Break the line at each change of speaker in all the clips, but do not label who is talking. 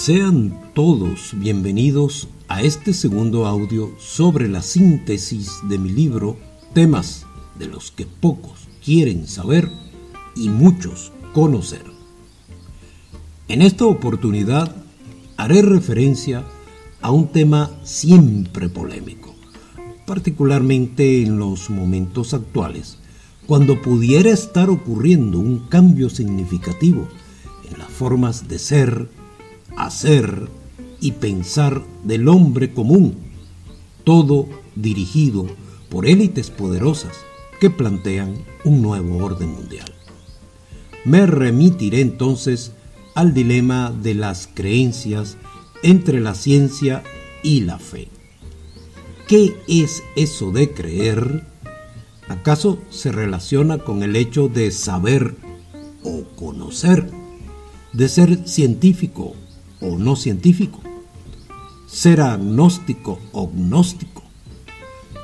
Sean todos bienvenidos a este segundo audio sobre la síntesis de mi libro Temas de los que pocos quieren saber y muchos conocer. En esta oportunidad haré referencia a un tema siempre polémico, particularmente en los momentos actuales, cuando pudiera estar ocurriendo un cambio significativo en las formas de ser, hacer y pensar del hombre común, todo dirigido por élites poderosas que plantean un nuevo orden mundial. Me remitiré entonces al dilema de las creencias entre la ciencia y la fe. ¿Qué es eso de creer? ¿Acaso se relaciona con el hecho de saber o conocer, de ser científico o no científico, ser agnóstico o gnóstico.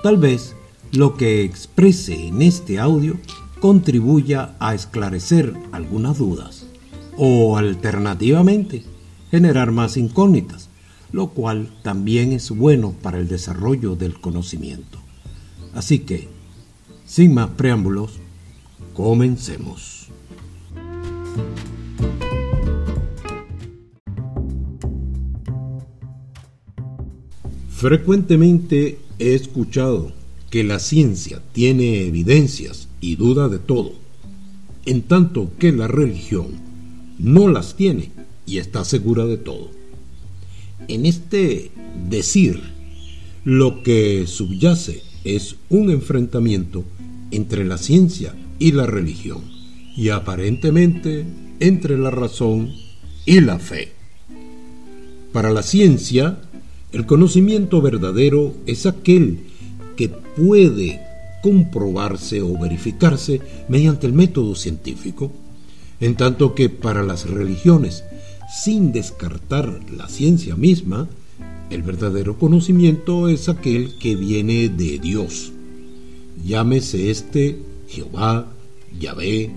Tal vez lo que exprese en este audio contribuya a esclarecer algunas dudas o alternativamente generar más incógnitas, lo cual también es bueno para el desarrollo del conocimiento. Así que, sin más preámbulos, comencemos. Frecuentemente he escuchado que la ciencia tiene evidencias y duda de todo, en tanto que la religión no las tiene y está segura de todo. En este decir, lo que subyace es un enfrentamiento entre la ciencia y la religión, y aparentemente entre la razón y la fe. Para la ciencia, el conocimiento verdadero es aquel que puede comprobarse o verificarse mediante el método científico, en tanto que para las religiones, sin descartar la ciencia misma, el verdadero conocimiento es aquel que viene de Dios. Llámese este Jehová, Yahvé,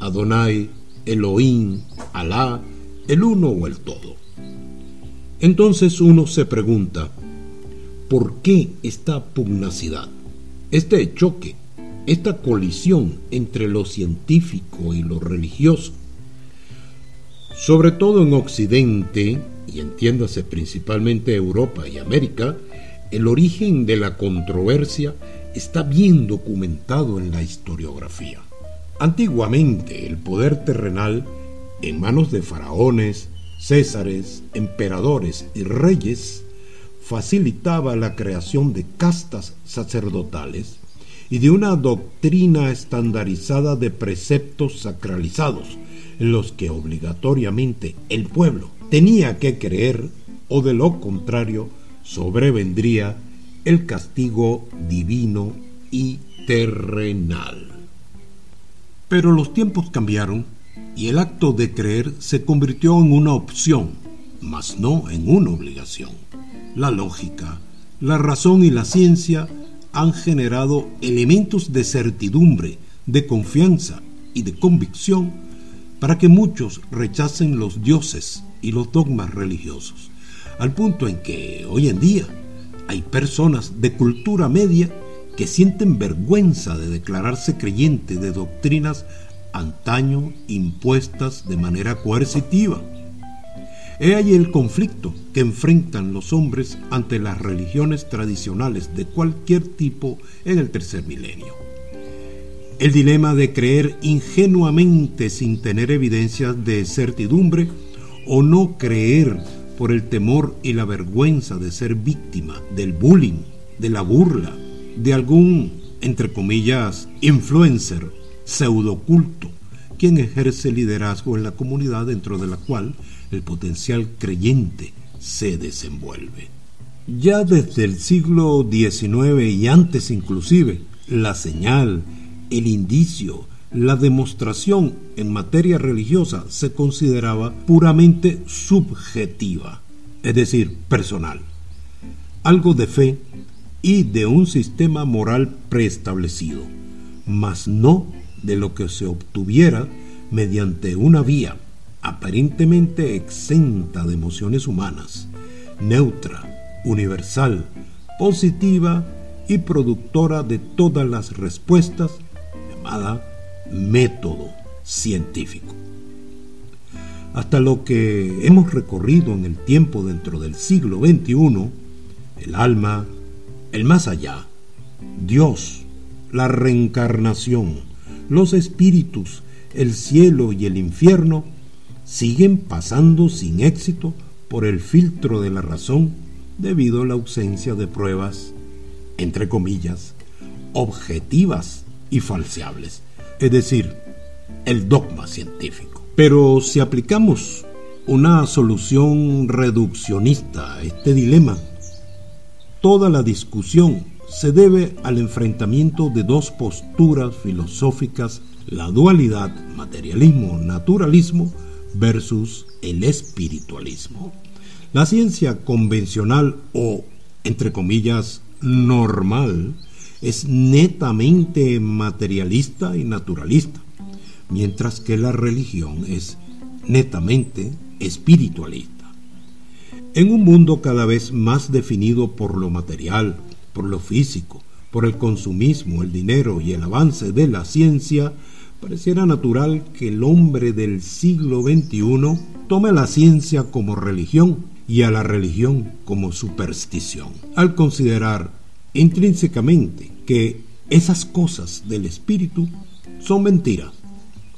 Adonai, Elohim, Alá, el uno o el todo. Entonces uno se pregunta, ¿por qué esta pugnacidad, este choque, esta colisión entre lo científico y lo religioso? Sobre todo en Occidente, y entiéndase principalmente Europa y América, el origen de la controversia está bien documentado en la historiografía. Antiguamente el poder terrenal, en manos de faraones, césares, emperadores y reyes, facilitaba la creación de castas sacerdotales y de una doctrina estandarizada de preceptos sacralizados, en los que obligatoriamente el pueblo tenía que creer o de lo contrario sobrevendría el castigo divino y terrenal. Pero los tiempos cambiaron y el acto de creer se convirtió en una opción, mas no en una obligación. La lógica, la razón y la ciencia han generado elementos de certidumbre, de confianza y de convicción para que muchos rechacen los dioses y los dogmas religiosos, al punto en que hoy en día hay personas de cultura media que sienten vergüenza de declararse creyente de doctrinas antaño impuestas de manera coercitiva. He ahí el conflicto que enfrentan los hombres ante las religiones tradicionales de cualquier tipo en el tercer milenio. El dilema de creer ingenuamente sin tener evidencias de certidumbre o no creer por el temor y la vergüenza de ser víctima del bullying, de la burla, de algún, entre comillas, influencer pseudoculto, quien ejerce liderazgo en la comunidad dentro de la cual el potencial creyente se desenvuelve. Ya desde el siglo XIX y antes inclusive, la señal, el indicio, la demostración en materia religiosa se consideraba puramente subjetiva, es decir, personal. Algo de fe y de un sistema moral preestablecido, mas no de lo que se obtuviera mediante una vía, aparentemente exenta de emociones humanas, neutra, universal, positiva y productora de todas las respuestas, llamada método científico. Hasta lo que hemos recorrido en el tiempo dentro del siglo XXI, el alma, el más allá, Dios, la reencarnación, los espíritus, el cielo y el infierno siguen pasando sin éxito por el filtro de la razón debido a la ausencia de pruebas, entre comillas, objetivas y falseables, es decir, el dogma científico. Pero si aplicamos una solución reduccionista a este dilema, toda la discusión se debe al enfrentamiento de dos posturas filosóficas, la dualidad materialismo-naturalismo versus el espiritualismo. La ciencia convencional o, entre comillas, normal es netamente materialista y naturalista, mientras que la religión es netamente espiritualista. En un mundo cada vez más definido por lo material, por lo físico, por el consumismo, el dinero y el avance de la ciencia, pareciera natural que el hombre del siglo XXI tome la ciencia como religión y a la religión como superstición, al considerar intrínsecamente que esas cosas del espíritu son mentiras,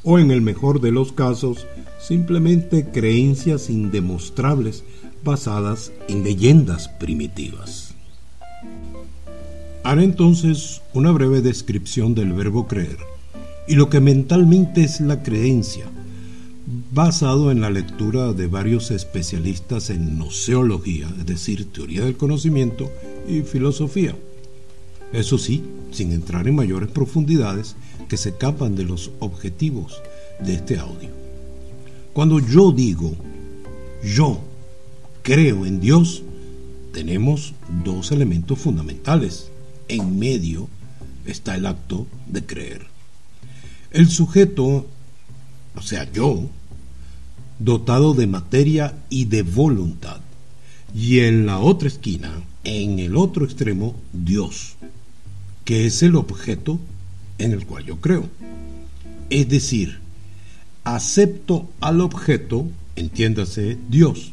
o en el mejor de los casos, simplemente creencias indemostrables basadas en leyendas primitivas. Haré entonces una breve descripción del verbo creer y lo que mentalmente es la creencia, basado en la lectura de varios especialistas en noceología, es decir, teoría del conocimiento y filosofía. Eso sí, sin entrar en mayores profundidades que se escapan de los objetivos de este audio. Cuando yo digo, yo creo en Dios, tenemos dos elementos fundamentales. En medio está el acto de creer. El sujeto, o sea, yo, dotado de materia y de voluntad. Y en la otra esquina, en el otro extremo, Dios, que es el objeto en el cual yo creo. Es decir, acepto al objeto, entiéndase Dios,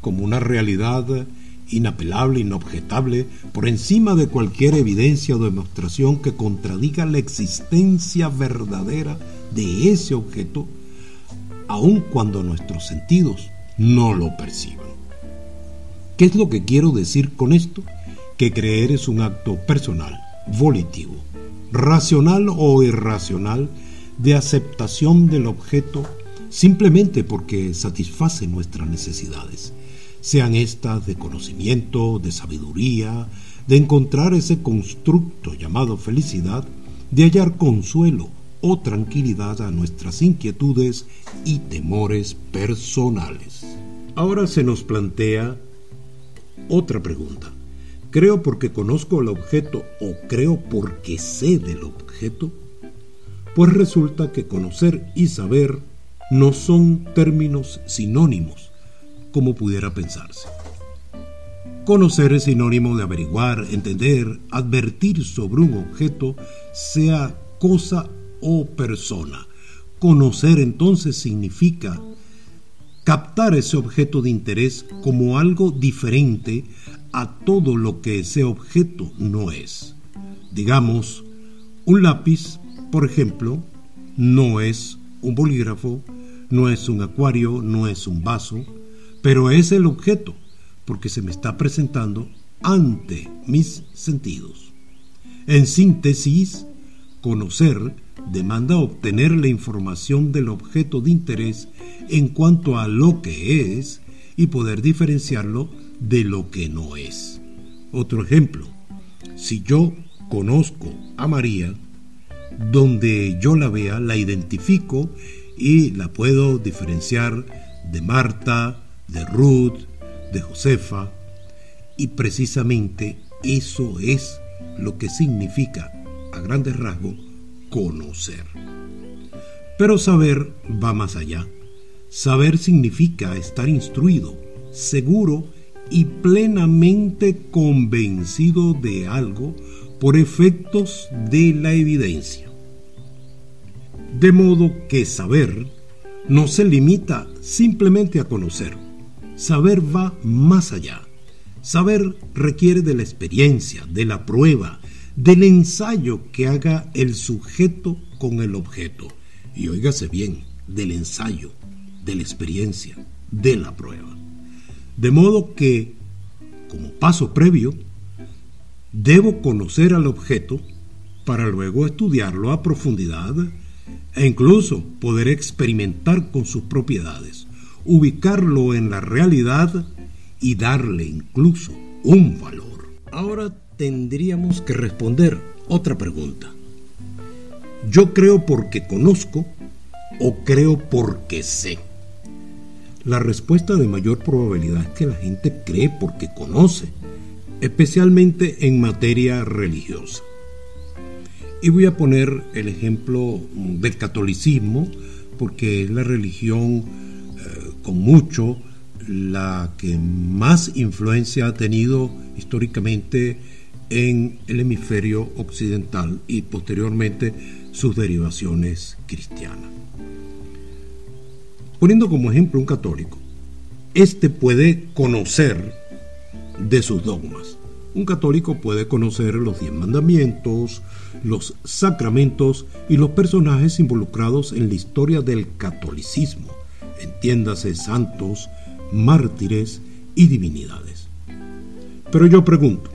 como una realidad inapelable, inobjetable, por encima de cualquier evidencia o demostración que contradiga la existencia verdadera de ese objeto aun cuando nuestros sentidos no lo perciban. ¿Qué es lo que quiero decir con esto? Que creer es un acto personal, volitivo, racional o irracional de aceptación del objeto simplemente porque satisface nuestras necesidades, sean estas de conocimiento, de sabiduría, de encontrar ese constructo llamado felicidad, de hallar consuelo, o tranquilidad a nuestras inquietudes y temores personales. Ahora se nos plantea otra pregunta. ¿Creo porque conozco el objeto o creo porque sé del objeto? Pues resulta que conocer y saber no son términos sinónimos, como pudiera pensarse. Conocer es sinónimo de averiguar, entender, advertir sobre un objeto, sea cosa o persona. Conocer entonces significa captar ese objeto de interés como algo diferente a todo lo que ese objeto no es. Digamos, un lápiz, por ejemplo, no es un bolígrafo, no es un acuario, no es un vaso, pero es el objeto, porque se me está presentando ante mis sentidos. En síntesis, conocer demanda obtener la información del objeto de interés en cuanto a lo que es y poder diferenciarlo de lo que no es. Otro ejemplo, si yo conozco a María, donde yo la vea, la identifico y la puedo diferenciar de Marta, de Ruth, de Josefa, y precisamente eso es lo que significa, a grandes rasgos, conocer. Pero saber va más allá. Saber significa estar instruido, seguro y plenamente convencido de algo por efectos de la evidencia. De modo que saber no se limita simplemente a conocer. Saber va más allá. Saber requiere de la experiencia, de la prueba, del ensayo que haga el sujeto con el objeto. Y óigase bien, del ensayo, de la experiencia, de la prueba. De modo que, como paso previo, debo conocer al objeto para luego estudiarlo a profundidad e incluso poder experimentar con sus propiedades, ubicarlo en la realidad y darle incluso un valor. Ahora tendríamos que responder otra pregunta. ¿Yo creo porque conozco o creo porque sé? La respuesta de mayor probabilidad es que la gente cree porque conoce, especialmente en materia religiosa. Y voy a poner el ejemplo del catolicismo, porque es la religión con mucho la que más influencia ha tenido históricamente en el hemisferio occidental y posteriormente sus derivaciones cristianas. Poniendo como ejemplo un católico, este puede conocer de sus dogmas. Un católico puede conocer los diez mandamientos, los sacramentos y los personajes involucrados en la historia del catolicismo, entiéndase santos, mártires y divinidades. Pero yo pregunto,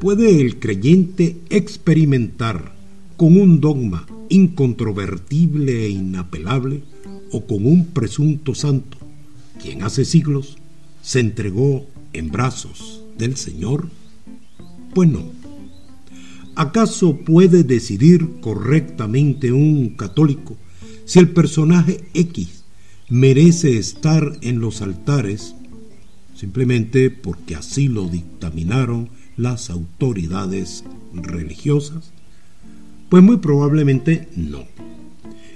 ¿puede el creyente experimentar con un dogma incontrovertible e inapelable o con un presunto santo, quien hace siglos se entregó en brazos del Señor? Pues no. ¿Acaso puede decidir correctamente un católico si el personaje X merece estar en los altares simplemente porque así lo dictaminaron las autoridades religiosas? Pues muy probablemente no.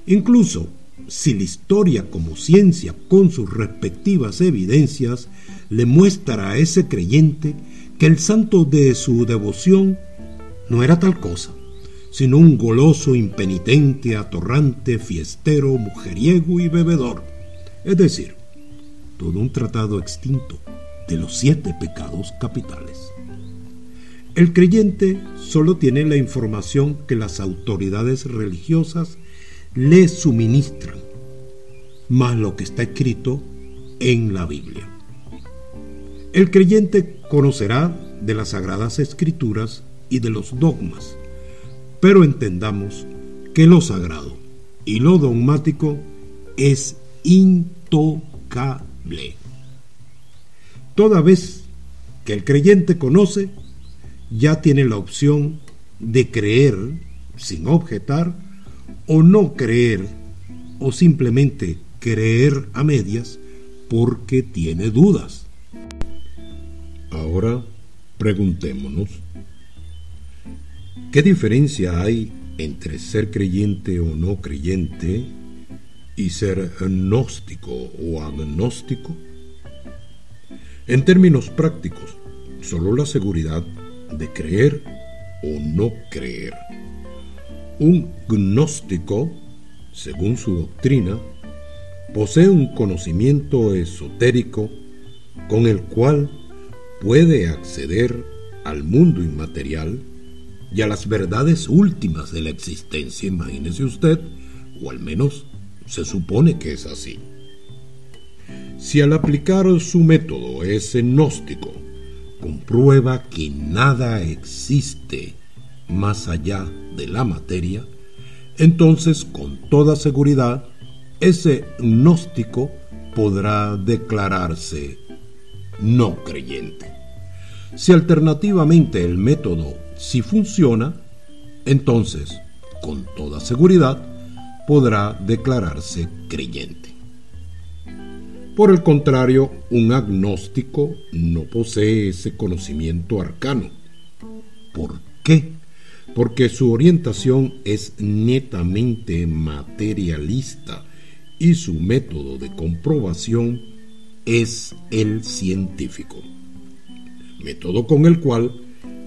Incluso si la historia como ciencia con sus respectivas evidencias le muestra a ese creyente que el santo de su devoción no era tal cosa, sino un goloso, impenitente, atorrante, fiestero, mujeriego y bebedor. Es decir, todo un tratado extinto de los siete pecados capitales. El creyente solo tiene la información que las autoridades religiosas le suministran, más lo que está escrito en la Biblia. El creyente conocerá de las sagradas escrituras y de los dogmas, pero entendamos que lo sagrado y lo dogmático es intocable. Toda vez que el creyente conoce, ya tiene la opción de creer sin objetar o no creer o simplemente creer a medias porque tiene dudas. Ahora preguntémonos, ¿qué diferencia hay entre ser creyente o no creyente y ser gnóstico o agnóstico? En términos prácticos, solo la seguridad de creer o no creer. Un gnóstico, según su doctrina, posee un conocimiento esotérico con el cual puede acceder al mundo inmaterial y a las verdades últimas de la existencia, imagínese usted, o al menos se supone que es así. Si al aplicar su método ese gnóstico comprueba que nada existe más allá de la materia, entonces con toda seguridad ese gnóstico podrá declararse no creyente. Si alternativamente el método sí funciona, entonces, con toda seguridad, podrá declararse creyente. Por el contrario, un agnóstico no posee ese conocimiento arcano. ¿Por qué? Porque su orientación es netamente materialista y su método de comprobación es el científico, método con el cual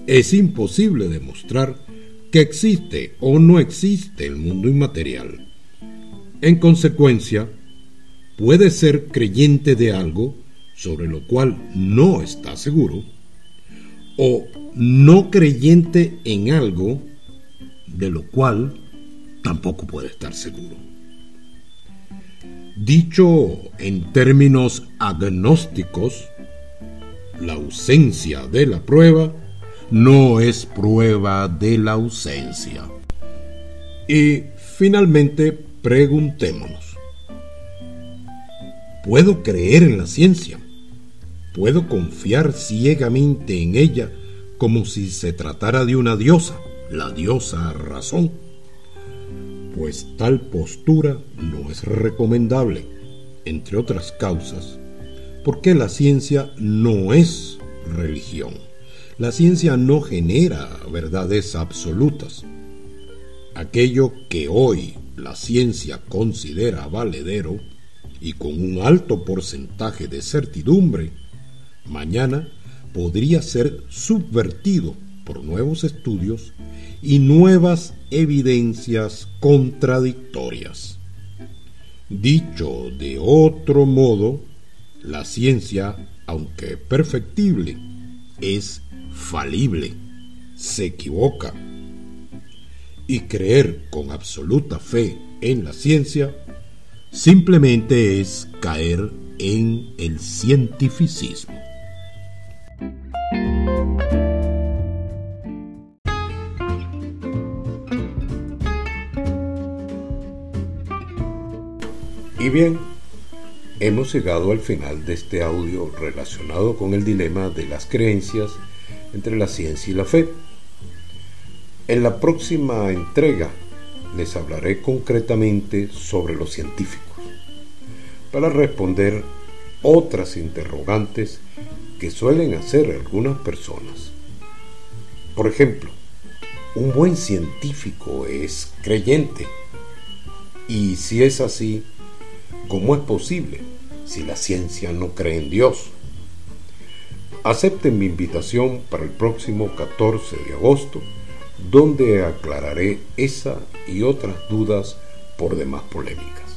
es imposible demostrar que existe o no existe el mundo inmaterial. En consecuencia, puede ser creyente de algo sobre lo cual no está seguro, o no creyente en algo de lo cual tampoco puede estar seguro. Dicho en términos agnósticos, la ausencia de la prueba no es prueba de la ausencia. Y finalmente preguntémonos, ¿puedo creer en la ciencia? ¿Puedo confiar ciegamente en ella como si se tratara de una diosa, la diosa razón? Pues tal postura no es recomendable, entre otras causas, porque la ciencia no es religión. La ciencia no genera verdades absolutas. Aquello que hoy la ciencia considera valedero y con un alto porcentaje de certidumbre, mañana podría ser subvertido por nuevos estudios y nuevas evidencias contradictorias. Dicho de otro modo, la ciencia, aunque perfectible, es falible, se equivoca. Y creer con absoluta fe en la ciencia simplemente es caer en el cientificismo. Y bien, hemos llegado al final de este audio relacionado con el dilema de las creencias entre la ciencia y la fe. En la próxima entrega les hablaré concretamente sobre los científicos, para responder otras interrogantes que suelen hacer algunas personas. Por ejemplo, un buen científico es creyente. Y si es así, ¿cómo es posible si la ciencia no cree en Dios? Acepten mi invitación para el próximo 14 de agosto, donde aclararé esa y otras dudas por demás polémicas.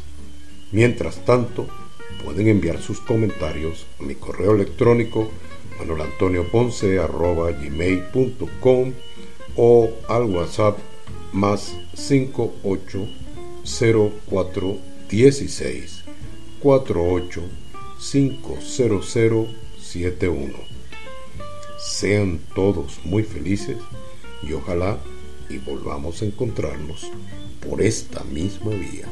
Mientras tanto, pueden enviar sus comentarios a mi correo electrónico manuelantonioponce.gmail.com o al WhatsApp más 580416 48 50071. Sean todos muy felices y ojalá y volvamos a encontrarnos por esta misma vía.